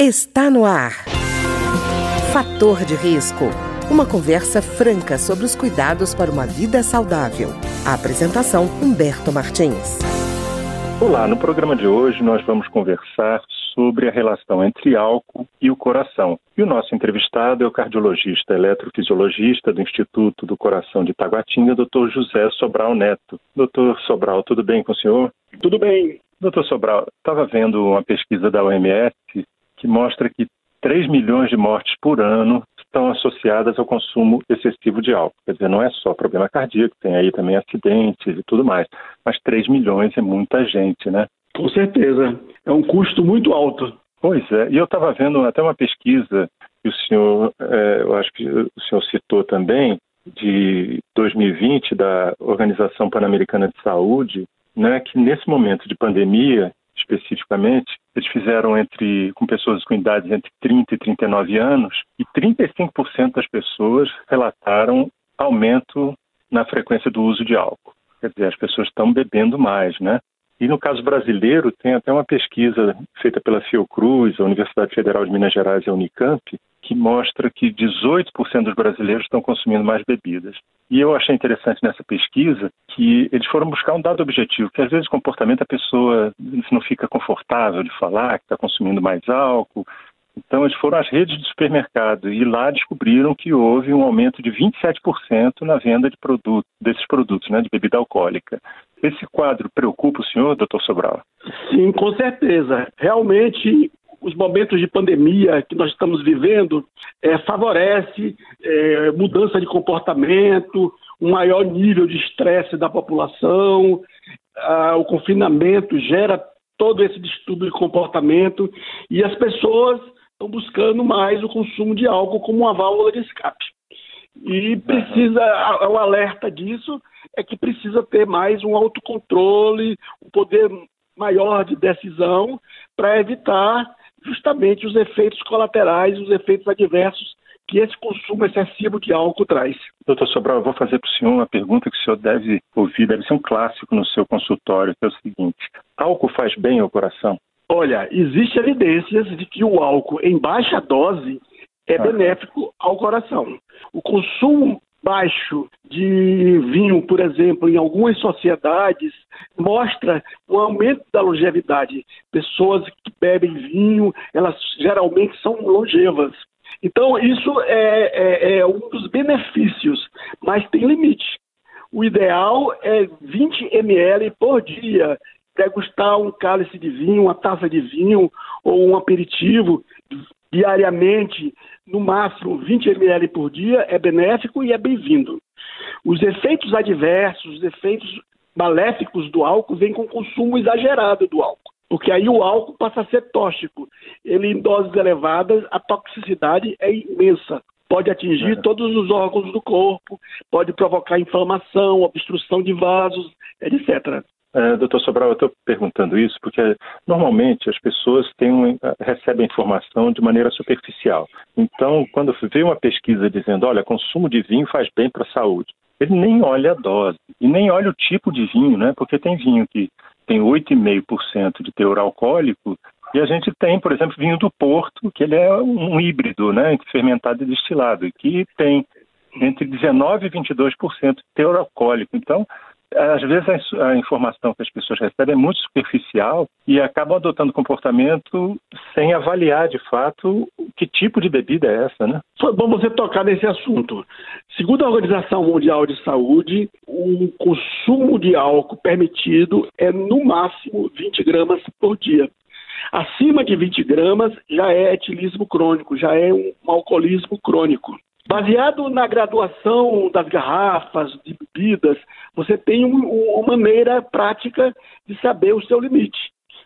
Está no ar. Fator de risco. Uma conversa franca sobre os cuidados para uma vida saudável. A apresentação Humberto Martins. Olá, no programa de hoje nós vamos conversar sobre a relação entre álcool e o coração. E o nosso entrevistado é o cardiologista eletrofisiologista do Instituto do Coração de Taguatinga, Dr. José Sobral Neto. Doutor Sobral, tudo bem com o senhor? Tudo bem. Doutor Sobral, estava vendo uma pesquisa da OMS que mostra que 3 milhões de mortes por ano estão associadas ao consumo excessivo de álcool. Quer dizer, não é só problema cardíaco, tem aí também acidentes e tudo mais. Mas 3 milhões é muita gente, né? Com certeza. É um custo muito alto. Pois é. E eu estava vendo até uma pesquisa que o senhor, é, eu acho que o senhor citou também, de 2020, da Organização Pan-Americana de Saúde, né, que nesse momento de pandemia, especificamente, eles fizeram entre com pessoas com idades entre 30 e 39 anos e 35% das pessoas relataram aumento na frequência do uso de álcool. Quer dizer, as pessoas estão bebendo mais, né? E no caso brasileiro, tem até uma pesquisa feita pela Fiocruz, a Universidade Federal de Minas Gerais e a Unicamp, que mostra que 18% dos brasileiros estão consumindo mais bebidas. E eu achei interessante nessa pesquisa que eles foram buscar um dado objetivo, que às vezes o comportamento da pessoa não fica confortável de falar que está consumindo mais álcool. Então eles foram às redes de supermercado e lá descobriram que houve um aumento de 27% na venda de produto, desses produtos, né, de bebida alcoólica. Esse quadro preocupa o senhor, doutor Sobral? Sim, com certeza. Realmente os momentos de pandemia que nós estamos vivendo é, favorece é, mudança de comportamento, um maior nível de estresse da população, ah, o confinamento gera todo esse distúrbio de comportamento e as pessoas estão buscando mais o consumo de álcool como uma válvula de escape. E precisa, o alerta disso é que precisa ter mais um autocontrole, um poder maior de decisão para evitar justamente os efeitos colaterais, os efeitos adversos que esse consumo excessivo de álcool traz. Doutor Sobral, eu vou fazer para o senhor uma pergunta que o senhor deve ouvir, deve ser um clássico no seu consultório, que é o seguinte: álcool faz bem ao coração? Olha, existe evidências de que o álcool em baixa dose é ah. benéfico ao coração. O consumo baixo de vinho, por exemplo, em algumas sociedades, mostra o aumento da longevidade. Pessoas que bebem vinho, elas geralmente são longevas. Então, isso é, é, é um dos benefícios, mas tem limite. O ideal é 20 ml por dia, degustar um cálice de vinho, uma taça de vinho ou um aperitivo diariamente, no máximo 20 ml por dia, é benéfico e é bem-vindo. Os efeitos adversos, os efeitos maléficos do álcool vêm com o consumo exagerado do álcool, porque aí o álcool passa a ser tóxico. Ele, em doses elevadas, a toxicidade é imensa. Pode atingir todos os órgãos do corpo, pode provocar inflamação, obstrução de vasos, etc. É, doutor Sobral, eu estou perguntando isso porque normalmente as pessoas têm, recebem informação de maneira superficial. Então, quando vê uma pesquisa dizendo, olha, consumo de vinho faz bem para a saúde, ele nem olha a dose e nem olha o tipo de vinho, né? Porque tem vinho que tem 8,5% de teor alcoólico e a gente tem, por exemplo, vinho do Porto, que ele é um híbrido, né, fermentado e destilado, que tem entre 19 e 22% de teor alcoólico. Então, às vezes a, informação que as pessoas recebem é muito superficial e acabam adotando comportamento sem avaliar de fato que tipo de bebida é essa, né? Foi bom você tocar nesse assunto. Segundo a Organização Mundial de Saúde, o consumo de álcool permitido é no máximo 20 gramas por dia. Acima de 20 gramas já é etilismo crônico, já é um alcoolismo crônico. Baseado na graduação das garrafas, de bebidas, você tem um, uma maneira prática de saber o seu limite.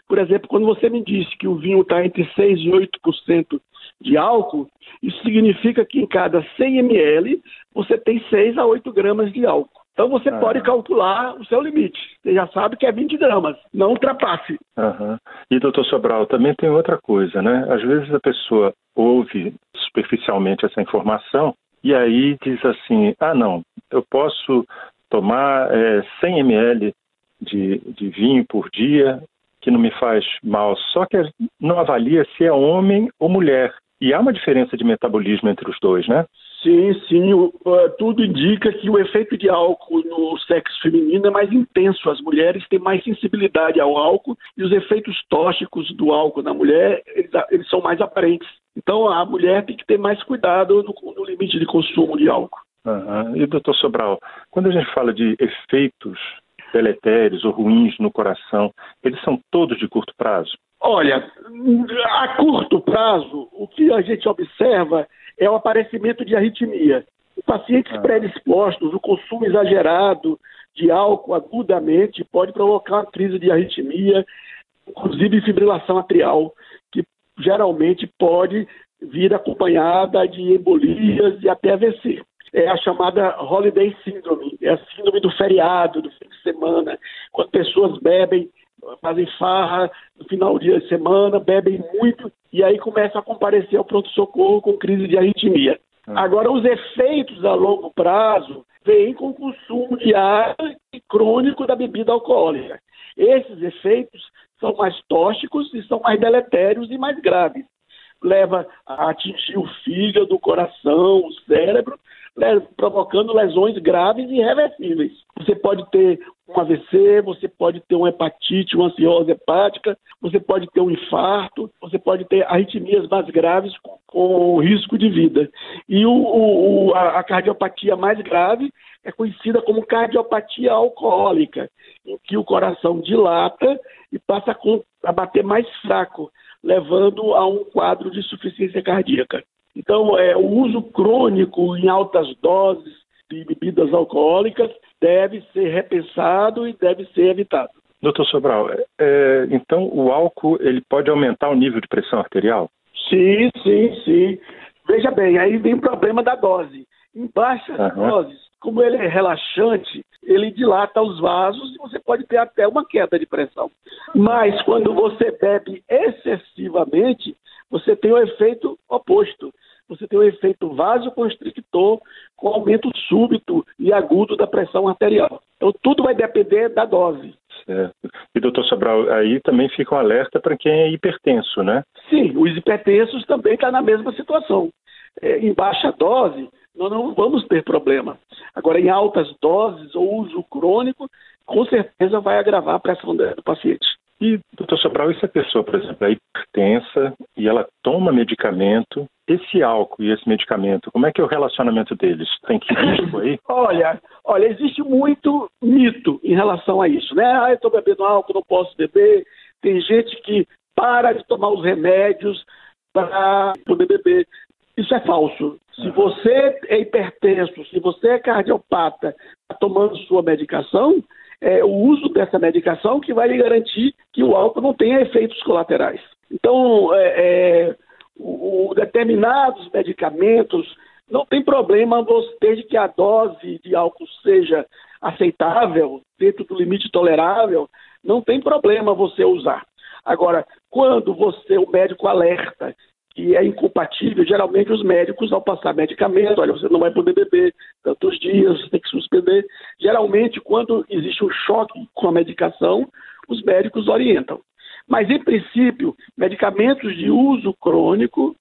Por exemplo, quando você me disse que o vinho está entre 6% e 8% de álcool, isso significa que em cada 100 ml você tem 6 a 8 gramas de álcool. Então você ah. pode calcular o seu limite. Você já sabe que é 20 gramas, não ultrapasse. Uhum. E, doutor Sobral, também tem outra coisa, né? Às vezes a pessoa ouve superficialmente essa informação e aí diz assim: ah, não, eu posso tomar é, 100 ml de, de vinho por dia que não me faz mal, só que não avalia se é homem ou mulher. E há uma diferença de metabolismo entre os dois, né? Sim, sim. O, uh, tudo indica que o efeito de álcool no sexo feminino é mais intenso. As mulheres têm mais sensibilidade ao álcool e os efeitos tóxicos do álcool na mulher eles, eles são mais aparentes. Então a mulher tem que ter mais cuidado no, no limite de consumo de álcool. Uhum. E doutor Sobral, quando a gente fala de efeitos deletérios ou ruins no coração, eles são todos de curto prazo? Olha, a curto prazo, o que a gente observa é o aparecimento de arritmia. Em pacientes ah. predispostos, o consumo exagerado de álcool agudamente pode provocar uma crise de arritmia, inclusive fibrilação atrial, que geralmente pode vir acompanhada de embolias e até AVC é a chamada Holiday Syndrome, é a síndrome do feriado, do fim de semana, quando pessoas bebem, fazem farra no final de semana, bebem muito e aí começam a comparecer ao pronto-socorro com crise de arritmia. Hum. Agora, os efeitos a longo prazo vêm com o consumo diário e crônico da bebida alcoólica. Esses efeitos são mais tóxicos e são mais deletérios e mais graves. Leva a atingir o fígado, o coração, o cérebro provocando lesões graves e irreversíveis. Você pode ter um AVC, você pode ter uma hepatite, uma cirrose hepática, você pode ter um infarto, você pode ter arritmias mais graves com, com risco de vida. E o, o, a, a cardiopatia mais grave é conhecida como cardiopatia alcoólica, em que o coração dilata e passa a bater mais fraco, levando a um quadro de insuficiência cardíaca. Então, é, o uso crônico em altas doses de bebidas alcoólicas deve ser repensado e deve ser evitado. Doutor Sobral, é, é, então o álcool ele pode aumentar o nível de pressão arterial? Sim, sim, sim. Veja bem, aí vem o problema da dose. Em baixas uhum. doses, como ele é relaxante, ele dilata os vasos e você pode ter até uma queda de pressão. Mas quando você bebe excessivamente, você tem o efeito oposto você tem o efeito vasoconstrictor com aumento súbito e agudo da pressão arterial. Então, tudo vai depender da dose. Certo. E, doutor Sobral, aí também fica um alerta para quem é hipertenso, né? Sim, os hipertensos também estão tá na mesma situação. É, em baixa dose, nós não vamos ter problema. Agora, em altas doses ou uso crônico, com certeza vai agravar a pressão do paciente. E, doutor Sobral, e se a pessoa, por exemplo, é hipertensa e ela toma medicamento, esse álcool e esse medicamento, como é que é o relacionamento deles? Tem que risco aí? olha, olha, existe muito mito em relação a isso, né? Ah, eu estou bebendo álcool, não posso beber. Tem gente que para de tomar os remédios para poder beber. Isso é falso. Se você é hipertenso, se você é cardiopata, está tomando sua medicação, é, o uso dessa medicação que vai lhe garantir que o álcool não tenha efeitos colaterais. Então, é, é, o, o determinados medicamentos não tem problema desde que a dose de álcool seja aceitável, dentro do limite tolerável, não tem problema você usar. Agora, quando você, o médico alerta que é incompatível. Geralmente os médicos, ao passar medicamento, olha, você não vai poder beber tantos dias, você tem que suspender. Geralmente, quando existe um choque com a medicação, os médicos orientam. Mas, em princípio, medicamentos de uso crônico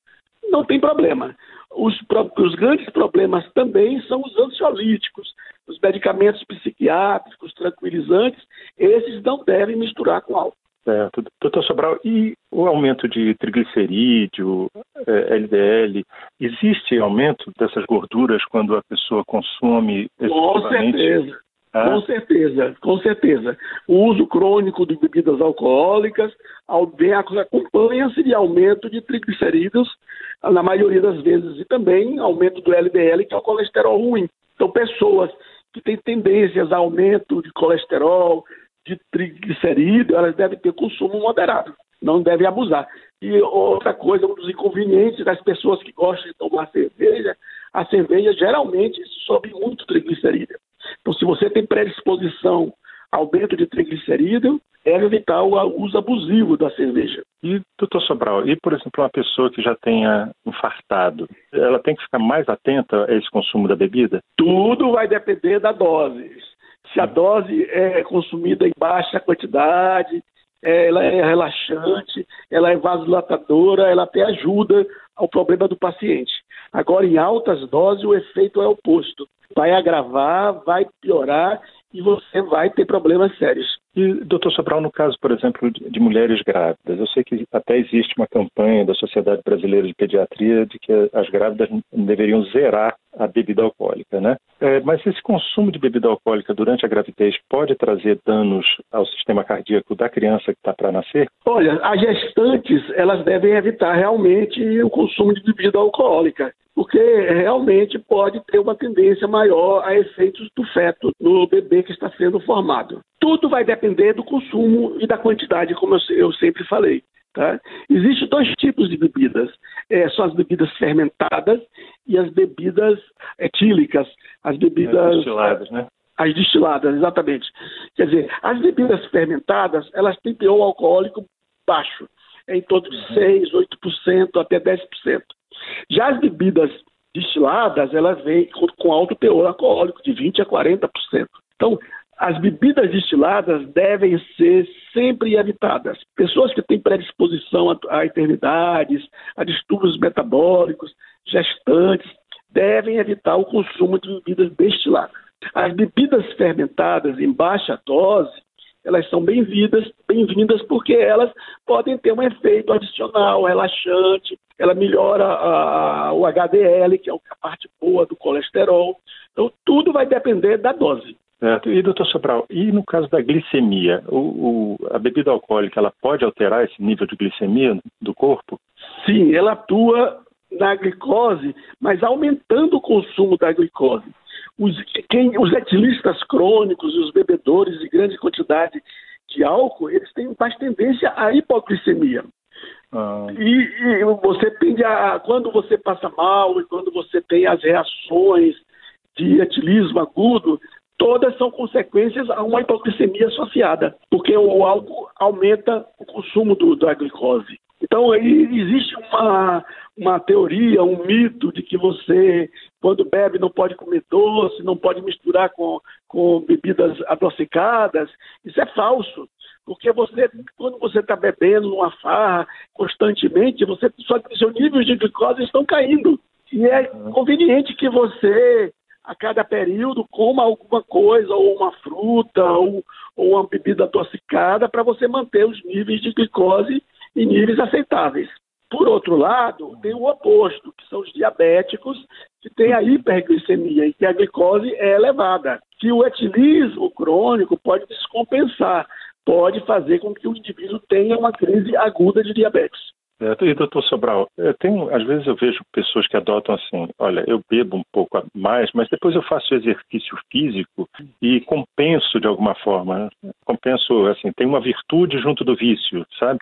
não tem problema. Os, os grandes problemas também são os ansiolíticos, os medicamentos psiquiátricos, tranquilizantes, esses não devem misturar com álcool. Certo. Doutor Sobral, e o aumento de triglicerídeo, LDL, é, existe aumento dessas gorduras quando a pessoa consome Com certeza. Ah? Com certeza, com certeza. O uso crônico de bebidas alcoólicas acompanha-se de aumento de triglicerídeos, na maioria das vezes, e também aumento do LDL, que é o colesterol ruim. Então, pessoas que têm tendências a aumento de colesterol, de triglicerídeo, elas devem ter consumo moderado, não devem abusar. E outra coisa, um dos inconvenientes das pessoas que gostam de tomar cerveja, a cerveja geralmente sobe muito triglicerídeo. Então, se você tem predisposição ao aumento de triglicerídeo, é evitar o uso abusivo da cerveja. E, doutor Sobral, e, por exemplo, uma pessoa que já tenha infartado, ela tem que ficar mais atenta a esse consumo da bebida? Tudo vai depender da dose se a dose é consumida em baixa quantidade, ela é relaxante, ela é vasodilatadora, ela até ajuda ao problema do paciente. Agora, em altas doses, o efeito é oposto. Vai agravar, vai piorar e você vai ter problemas sérios. E, doutor Sobral, no caso, por exemplo, de mulheres grávidas, eu sei que até existe uma campanha da Sociedade Brasileira de Pediatria de que as grávidas deveriam zerar a bebida alcoólica, né? É, mas esse consumo de bebida alcoólica durante a gravidez pode trazer danos ao sistema cardíaco da criança que está para nascer? Olha, as gestantes, elas devem evitar realmente o consumo de bebida alcoólica porque realmente pode ter uma tendência maior a efeitos do feto no bebê que está sendo formado. Tudo vai depender do consumo e da quantidade, como eu, sempre falei. Tá? Existem dois tipos de bebidas: é, são as bebidas fermentadas e as bebidas etílicas, as bebidas. As destiladas, né? As destiladas, exatamente. Quer dizer, as bebidas fermentadas, elas têm teor alcoólico baixo, é em torno de uhum. 6, 8%, até 10%. Já as bebidas destiladas, elas vêm com alto teor alcoólico, de 20% a 40%. Então, as bebidas destiladas devem ser sempre evitadas. Pessoas que têm predisposição a, enfermidades, a distúrbios metabólicos, gestantes, devem evitar o consumo de bebidas destiladas. As bebidas fermentadas em baixa dose, elas são bem-vindas, bem-vindas porque elas podem ter um efeito adicional, relaxante, ela melhora a, o HDL, que é a parte boa do colesterol. Então, tudo vai depender da dose. Certo. E, doutor Sobral, e no caso da glicemia, o, o, a bebida alcoólica, ela pode alterar esse nível de glicemia do corpo? Sim, ela atua na glicose, mas aumentando o consumo da glicose. Os, quem, os etilistas crônicos e os bebedores de grande quantidade de álcool, eles têm mais tendência à hipoglicemia. Ah. E, e, você tende a. Quando você passa mal e quando você tem as reações de etilismo agudo, todas são consequências a uma hipoglicemia associada, porque o álcool aumenta o consumo do, da glicose. Então, aí existe uma, uma teoria, um mito de que você, quando bebe, não pode comer doce, não pode misturar com, com bebidas adocicadas. Isso é falso. Porque você, quando você está bebendo numa farra constantemente, você, seu nível de glicose estão caindo. E é conveniente que você, a cada período, coma alguma coisa, ou uma fruta, ou, ou uma bebida adocicada, para você manter os níveis de glicose em níveis aceitáveis. Por outro lado, tem o oposto, que são os diabéticos, que têm a hiperglicemia e que a glicose é elevada. Que o etilismo crônico pode descompensar pode fazer com que o indivíduo tenha uma crise aguda de diabetes. E doutor Sobral, eu tenho, às vezes eu vejo pessoas que adotam assim, olha, eu bebo um pouco mais, mas depois eu faço exercício físico e compenso de alguma forma, né? compenso, assim, tem uma virtude junto do vício, sabe?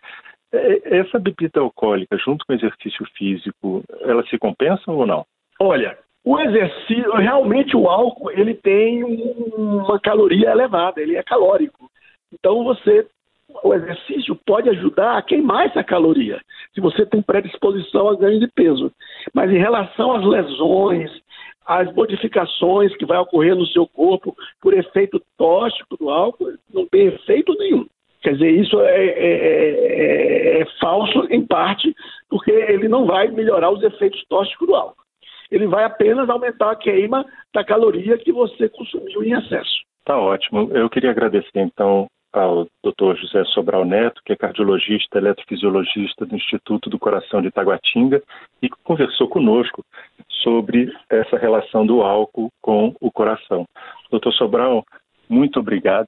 É, essa bebida alcoólica junto com o exercício físico, ela se compensa ou não? Olha, o exercício, realmente o álcool, ele tem uma caloria elevada, ele é calórico. Então você o exercício pode ajudar a queimar essa caloria, se você tem predisposição a ganho de peso. Mas em relação às lesões, às modificações que vai ocorrer no seu corpo por efeito tóxico do álcool, não tem efeito nenhum. Quer dizer, isso é, é, é, é falso em parte, porque ele não vai melhorar os efeitos tóxicos do álcool. Ele vai apenas aumentar a queima da caloria que você consumiu em excesso. Tá ótimo. Eu queria agradecer então ao Dr. José Sobral Neto, que é cardiologista, eletrofisiologista do Instituto do Coração de Taguatinga e que conversou conosco sobre essa relação do álcool com o coração. Doutor Sobral, muito obrigado.